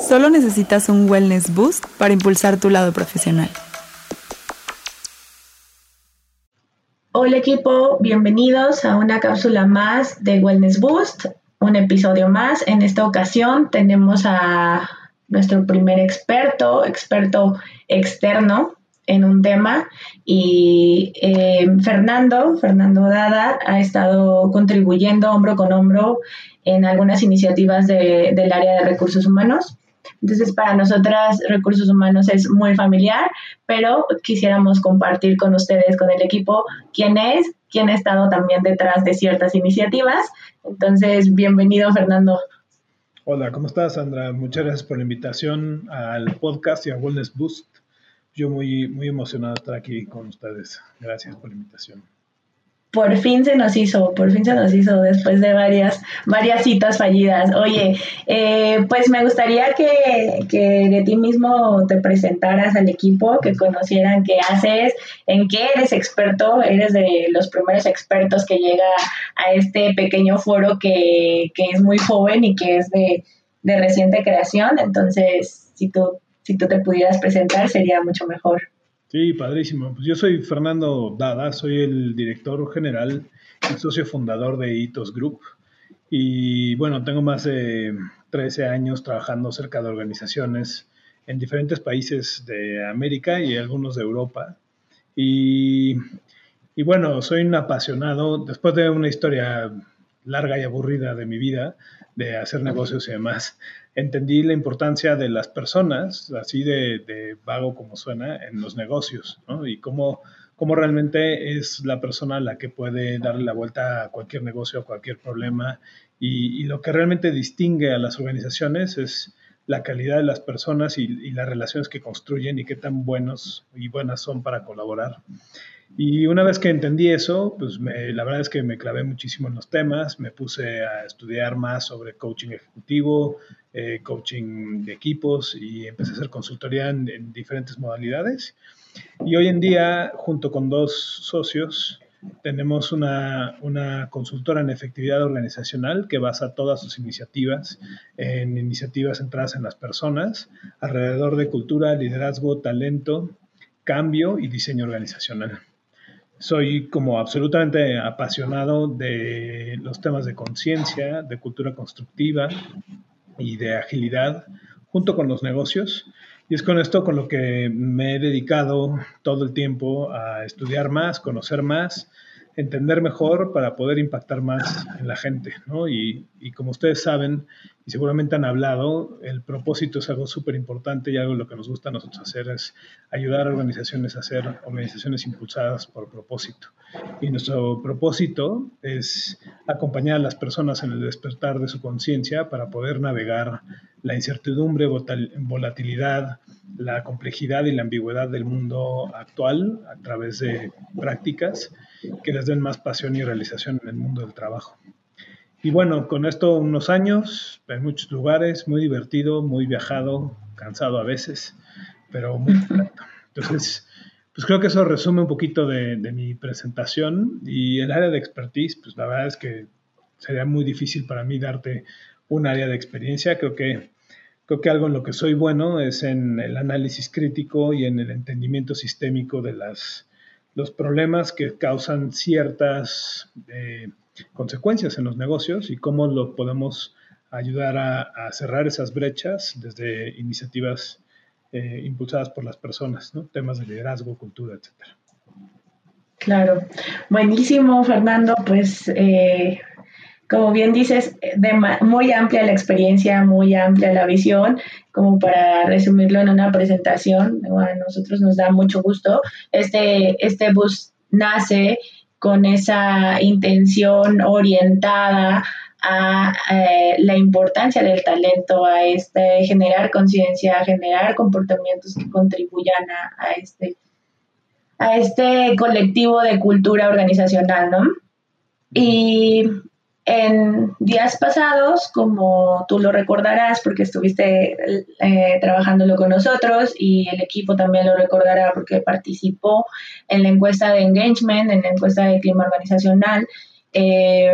Solo necesitas un wellness boost para impulsar tu lado profesional. Hola equipo, bienvenidos a una cápsula más de Wellness Boost, un episodio más. En esta ocasión tenemos a nuestro primer experto, experto externo en un tema y eh, Fernando, Fernando Dada, ha estado contribuyendo hombro con hombro en algunas iniciativas del área de recursos humanos. Entonces, para nosotras, recursos humanos es muy familiar, pero quisiéramos compartir con ustedes, con el equipo, quién es, quién ha estado también detrás de ciertas iniciativas. Entonces, bienvenido, Fernando. Hola, ¿cómo estás, Sandra? Muchas gracias por la invitación al podcast y a Wellness Boost. Yo muy, muy emocionado de estar aquí con ustedes. Gracias por la invitación por fin se nos hizo, por fin se nos hizo después de varias, varias citas fallidas. Oye, eh, pues me gustaría que, que, de ti mismo te presentaras al equipo, que conocieran qué haces, en qué eres experto, eres de los primeros expertos que llega a este pequeño foro que, que es muy joven y que es de, de reciente creación. Entonces, si tú, si tú te pudieras presentar, sería mucho mejor. Sí, padrísimo. Pues yo soy Fernando Dada, soy el director general y socio fundador de Itos Group. Y bueno, tengo más de 13 años trabajando cerca de organizaciones en diferentes países de América y algunos de Europa. Y, y bueno, soy un apasionado, después de una historia larga y aburrida de mi vida, de hacer negocios y demás, entendí la importancia de las personas, así de, vago como suena, en los negocios, ¿no? Y cómo, cómo, realmente es la persona la que puede darle la vuelta a cualquier negocio, a cualquier problema. Y, lo que realmente distingue a las organizaciones es la calidad de las personas y, las relaciones que construyen y qué tan buenos y buenas son para colaborar. Y una vez que entendí eso, pues la verdad es que me clavé muchísimo en los temas, me puse a estudiar más sobre coaching ejecutivo, eh, coaching de equipos y empecé a hacer consultoría en, diferentes modalidades. Y hoy en día, junto con dos socios, tenemos una, una, consultora en efectividad organizacional que basa todas sus iniciativas en iniciativas centradas en las personas, alrededor de cultura, liderazgo, talento, cambio y diseño organizacional soy como absolutamente apasionado de los temas de conciencia, de cultura constructiva y de agilidad junto con los negocios. Y es con esto con lo que me he dedicado todo el tiempo a estudiar más, conocer más, entender mejor para poder impactar más en la gente, ¿no? Y, y como ustedes saben, y seguramente han hablado, el propósito es algo súper importante y algo lo que nos gusta a nosotros hacer es ayudar a organizaciones a ser organizaciones impulsadas por propósito. Y nuestro propósito es acompañar a las personas en el despertar de su conciencia para poder navegar la incertidumbre, volatilidad, la complejidad y la ambigüedad del mundo actual a través de prácticas que les den más pasión y realización en el mundo del trabajo. Y bueno, con esto unos años, en muchos lugares, muy divertido, muy viajado, cansado a veces, pero muy completo. Entonces, pues creo que eso resume un poquito de, de, mi presentación y el área de expertise, pues la verdad es que sería muy difícil para mí darte un área de experiencia. Creo que, creo que algo en lo que soy bueno es en el análisis crítico y en el entendimiento sistémico de las, los problemas que causan ciertas eh, consecuencias en los negocios y cómo lo podemos ayudar a, cerrar esas brechas desde iniciativas eh, impulsadas por las personas, ¿no? temas de liderazgo, cultura, etcétera. Claro, buenísimo, Fernando. Pues eh, como bien dices, de muy amplia la experiencia, muy amplia la visión, como para resumirlo en una presentación, a nosotros nos da mucho gusto. Este, este bus nace con esa intención orientada a eh, la importancia del talento, a este, generar conciencia, a generar comportamientos que contribuyan a, a, este, a este colectivo de cultura organizacional, ¿no? Y en días pasados, como tú lo recordarás, porque estuviste eh, trabajándolo con nosotros y el equipo también lo recordará porque participó en la encuesta de engagement, en la encuesta de clima organizacional, eh,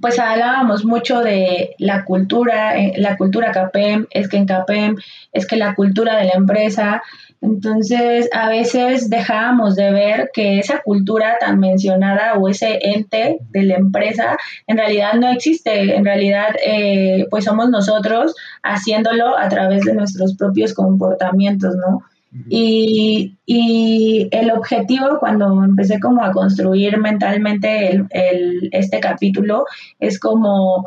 pues hablábamos mucho de la cultura, eh, la cultura CAPEM, es que en CAPEM es que la cultura de la empresa, entonces a veces dejábamos de ver que esa cultura tan mencionada o ese ente de la empresa en realidad no existe, en realidad eh, pues somos nosotros haciéndolo a través de nuestros propios comportamientos, ¿no? Y, el objetivo cuando empecé como a construir mentalmente el, este capítulo es como,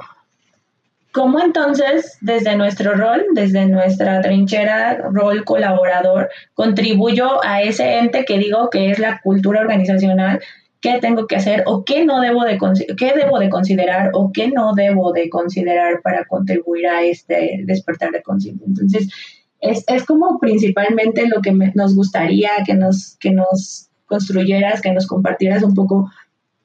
¿cómo entonces desde nuestro rol, desde nuestra trinchera, rol colaborador, contribuyo a ese ente que digo que es la cultura organizacional? ¿Qué tengo que hacer o qué no debo de, qué debo de considerar o qué no debo de considerar para contribuir a este despertar de conciencia? Entonces, es, es como principalmente lo que nos gustaría que nos, que nos construyeras, que nos compartieras un poco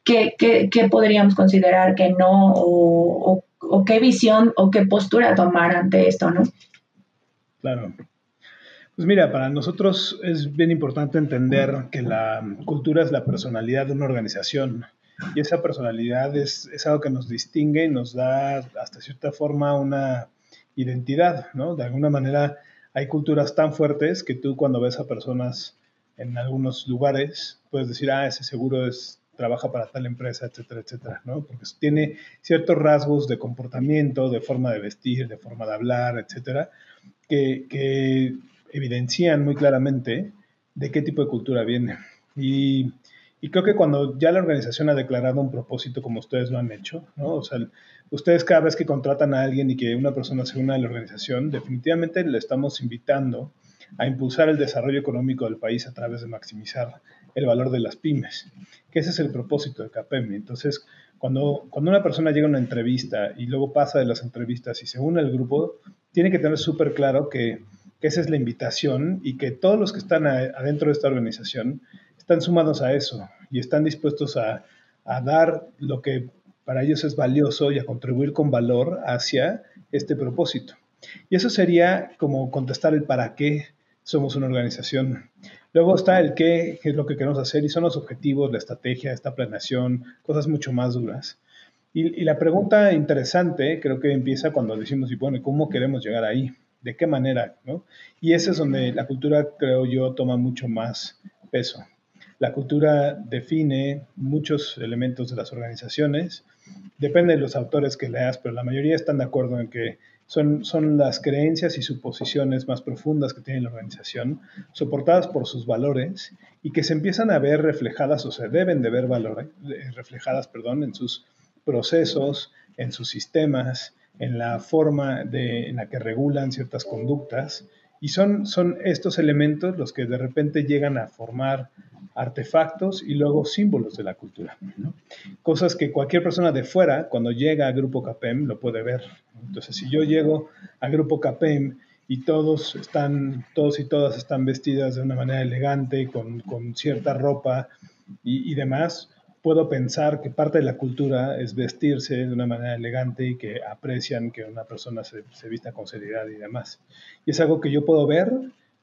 qué, qué, qué podríamos considerar que no o, o, qué visión o qué postura tomar ante esto, ¿no? Claro. Pues mira, para nosotros es bien importante entender que la cultura es la personalidad de una organización y esa personalidad es, es algo que nos distingue y nos da hasta cierta forma una identidad, ¿no? De alguna manera hay culturas tan fuertes que tú cuando ves a personas en algunos lugares puedes decir, ah, ese seguro es trabaja para tal empresa, etcétera, etcétera, ¿no? Porque tiene ciertos rasgos de comportamiento, de forma de vestir, de forma de hablar, etcétera, que, que evidencian muy claramente de qué tipo de cultura viene. Y y creo que cuando ya la organización ha declarado un propósito como ustedes lo han hecho, ¿no? O sea, ustedes cada vez que contratan a alguien y que una persona se una a la organización, definitivamente le estamos invitando a impulsar el desarrollo económico del país a través de maximizar el valor de las pymes, que ese es el propósito de CAPEM. Entonces, cuando, cuando una persona llega a una entrevista y luego pasa de las entrevistas y se une al grupo, tiene que tener súper claro que, que, esa es la invitación y que todos los que están adentro de esta organización están sumados a eso y están dispuestos a, dar lo que para ellos es valioso y a contribuir con valor hacia este propósito. Y eso sería como contestar el para qué somos una organización. Luego está el qué, qué es lo que queremos hacer y son los objetivos, la estrategia, esta planeación, cosas mucho más duras. Y, la pregunta interesante creo que empieza cuando decimos, y bueno, ¿cómo queremos llegar ahí? ¿De qué manera? ¿no? Y ese es donde la cultura, creo yo, toma mucho más peso. La cultura define muchos elementos de las organizaciones. Depende de los autores que leas, pero la mayoría están de acuerdo en que son, son las creencias y suposiciones más profundas que tiene la organización, soportadas por sus valores y que se empiezan a ver reflejadas o se deben de ver valores, reflejadas perdón, en sus procesos, en sus sistemas, en la forma de, en la que regulan ciertas conductas. Y son, son estos elementos los que de repente llegan a formar artefactos y luego símbolos de la cultura. Cosas que cualquier persona de fuera, cuando llega a Grupo CAPEM, lo puede ver. Entonces, si yo llego a Grupo CAPEM y todos están, todos y todas están vestidas de una manera elegante, con, con cierta ropa y, y, demás, puedo pensar que parte de la cultura es vestirse de una manera elegante y que aprecian que una persona se, se vista con seriedad y demás. Y es algo que yo puedo ver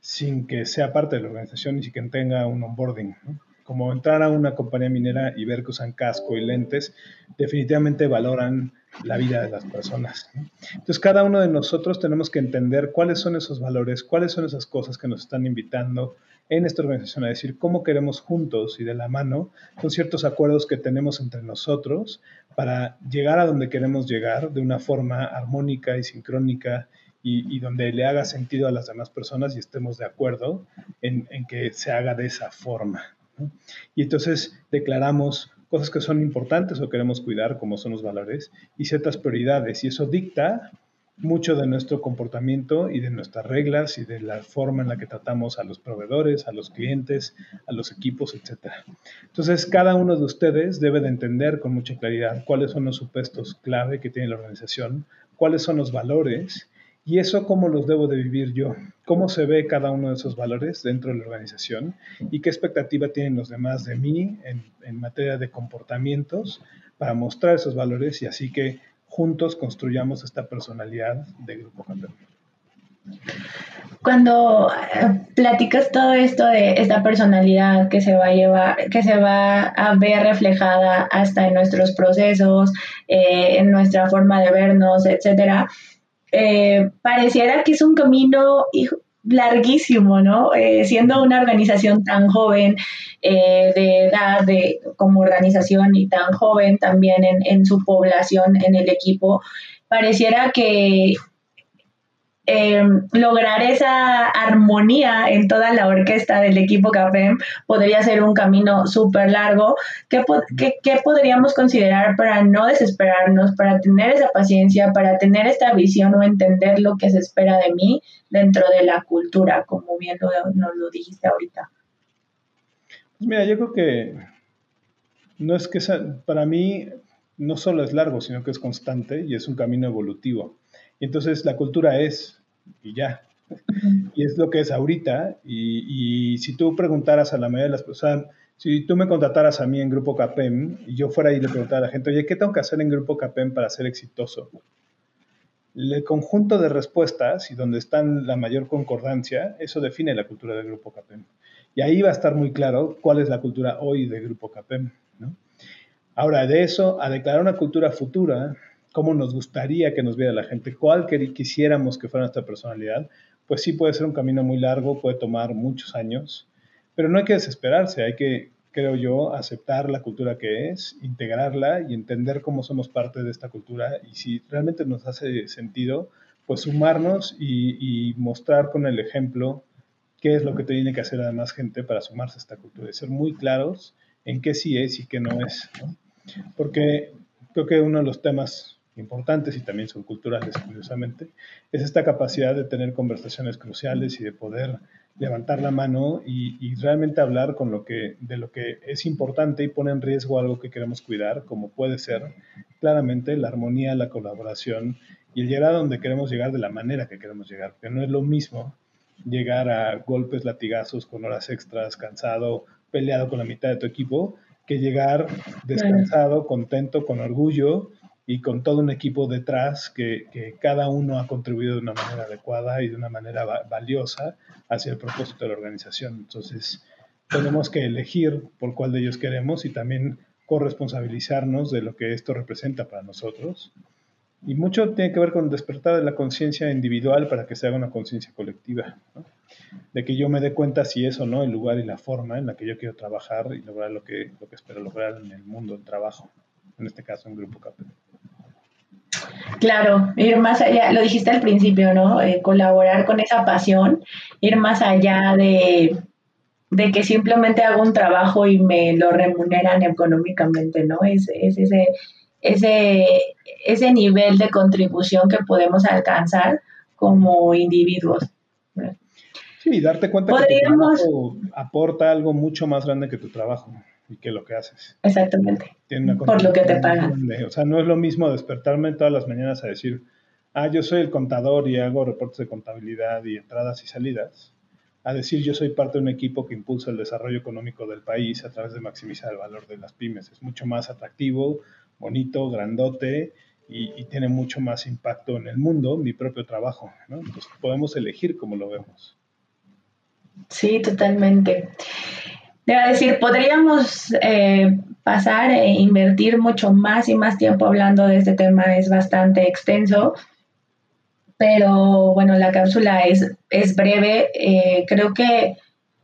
sin que sea parte de la organización y sin que tenga un onboarding. Como entrar a una compañía minera y ver que usan casco y lentes, definitivamente valoran la vida de las personas. Entonces, cada uno de nosotros tenemos que entender cuáles son esos valores, cuáles son esas cosas que nos están invitando en esta organización a decir cómo queremos juntos y de la mano con ciertos acuerdos que tenemos entre nosotros para llegar a donde queremos llegar de una forma armónica y sincrónica y, donde le haga sentido a las demás personas y estemos de acuerdo en, que se haga de esa forma. Y entonces declaramos cosas que son importantes o queremos cuidar, como son los valores, y ciertas prioridades. Y eso dicta mucho de nuestro comportamiento y de nuestras reglas y de la forma en la que tratamos a los proveedores, a los clientes, a los equipos, etc. Entonces, cada uno de ustedes debe de entender con mucha claridad cuáles son los supuestos clave que tiene la organización, cuáles son los valores ¿Y eso cómo los debo de vivir yo? ¿Cómo se ve cada uno de esos valores dentro de la organización? ¿Y qué expectativa tienen los demás de mí en, materia de comportamientos para mostrar esos valores y así que juntos construyamos esta personalidad de Grupo Campeón? cuando eh, platicas todo esto de esta personalidad que se va a llevar, que se va a ver reflejada hasta en nuestros procesos, eh, en nuestra forma de vernos, etcétera, eh, pareciera que es un camino larguísimo, ¿no? siendo una organización tan joven, de edad, de, como organización y tan joven también en, en su población, en el equipo, pareciera que eh, lograr esa armonía en toda la orquesta del equipo CAPEM podría ser un camino súper largo. ¿Qué, podríamos considerar para no desesperarnos, para tener esa paciencia, para tener esta visión o entender lo que se espera de mí dentro de la cultura, como bien nos lo dijiste ahorita? Pues mira, yo creo que no es que para mí no solo es largo, sino que es constante y es un camino evolutivo. Entonces la cultura es y ya. Y es lo que es ahorita. Y, si tú preguntaras a la mayoría de las personas, si tú me contrataras a mí en Grupo CAPEM y yo fuera y le preguntara a la gente, oye, ¿qué tengo que hacer en Grupo CAPEM para ser exitoso? El conjunto de respuestas y donde están la mayor concordancia, eso define la cultura del Grupo CAPEM. Y ahí va a estar muy claro cuál es la cultura hoy del Grupo CAPEM. Ahora, de eso a declarar una cultura futura, cómo nos gustaría que nos viera la gente, cuál quisiéramos que fuera nuestra personalidad, pues sí puede ser un camino muy largo, puede tomar muchos años, pero no hay que desesperarse, hay que, creo yo, aceptar la cultura que es, integrarla y entender cómo somos parte de esta cultura y si realmente nos hace sentido, pues sumarnos y, mostrar con el ejemplo qué es lo que tiene que hacer además gente para sumarse a esta cultura y ser muy claros en qué sí es y qué no es. Porque creo que uno de los temas importantes y también son culturales, curiosamente, es esta capacidad de tener conversaciones cruciales y de poder levantar la mano y, realmente hablar con lo que, de lo que es importante y pone en riesgo algo que queremos cuidar, como puede ser claramente la armonía, la colaboración y el llegar a donde queremos llegar de la manera que queremos llegar, porque no es lo mismo llegar a golpes, latigazos, con horas extras, cansado, peleado con la mitad de tu equipo, que llegar descansado, contento, con orgullo y con todo un equipo detrás que, cada uno ha contribuido de una manera adecuada y de una manera valiosa hacia el propósito de la organización. Entonces, tenemos que elegir por cuál de ellos queremos y también corresponsabilizarnos de lo que esto representa para nosotros. Y mucho tiene que ver con despertar de la conciencia individual para que se haga una conciencia colectiva, de que yo me dé cuenta si es o no el lugar y la forma en la que yo quiero trabajar y lograr lo que, lo que espero lograr en el mundo del trabajo, en este caso en Grupo Capel. Claro, ir más allá, lo dijiste al principio, ¿no? Eh, colaborar con esa pasión, ir más allá de, que simplemente hago un trabajo y me lo remuneran económicamente, ¿no? Es, ese, ese, ese nivel de contribución que podemos alcanzar como individuos. Sí, darte cuenta que tu trabajo aporta algo mucho más grande que tu trabajo y que lo que haces. Exactamente. Por lo que te pagan. O sea, no es lo mismo despertarme todas las mañanas a decir, ah, yo soy el contador y hago reportes de contabilidad y entradas y salidas, a decir yo soy parte de un equipo que impulsa el desarrollo económico del país a través de maximizar el valor de las pymes. Es mucho más atractivo, bonito, grandote y, y tiene mucho más impacto en el mundo, mi propio trabajo. ¿no? Entonces podemos elegir cómo lo vemos. Sí, totalmente. Debo decir, podríamos eh, pasar e invertir mucho más y más tiempo hablando de este tema, es bastante extenso, pero bueno, la cápsula es, es breve. Eh, creo que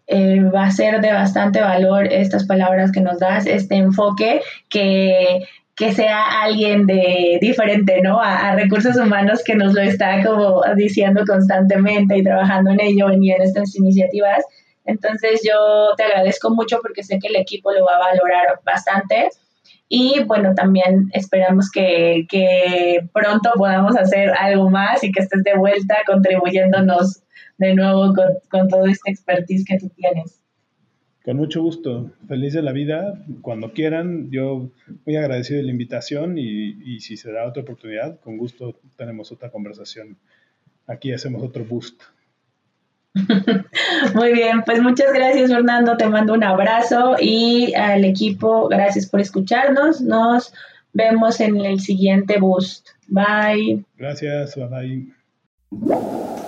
eh, va a ser de bastante valor estas palabras que nos das, este enfoque que, que sea alguien de diferente, ¿no? A, a, recursos humanos que nos lo está como diciendo constantemente y trabajando en ello y en estas iniciativas entonces yo te agradezco mucho porque sé que el equipo lo va a valorar bastante. Y bueno, también esperamos que, pronto podamos hacer algo más y que estés de vuelta contribuyéndonos de nuevo con, con todo este expertise que tú tienes. Con mucho gusto, feliz de la vida, cuando quieran, yo muy agradecido de la invitación y, y si se da otra oportunidad, con gusto tenemos otra conversación. Aquí hacemos otro boost. Muy bien, pues muchas gracias Fernando, te mando un abrazo y al equipo, gracias por escucharnos. Nos vemos en el siguiente boost. Bye. Gracias, bye bye.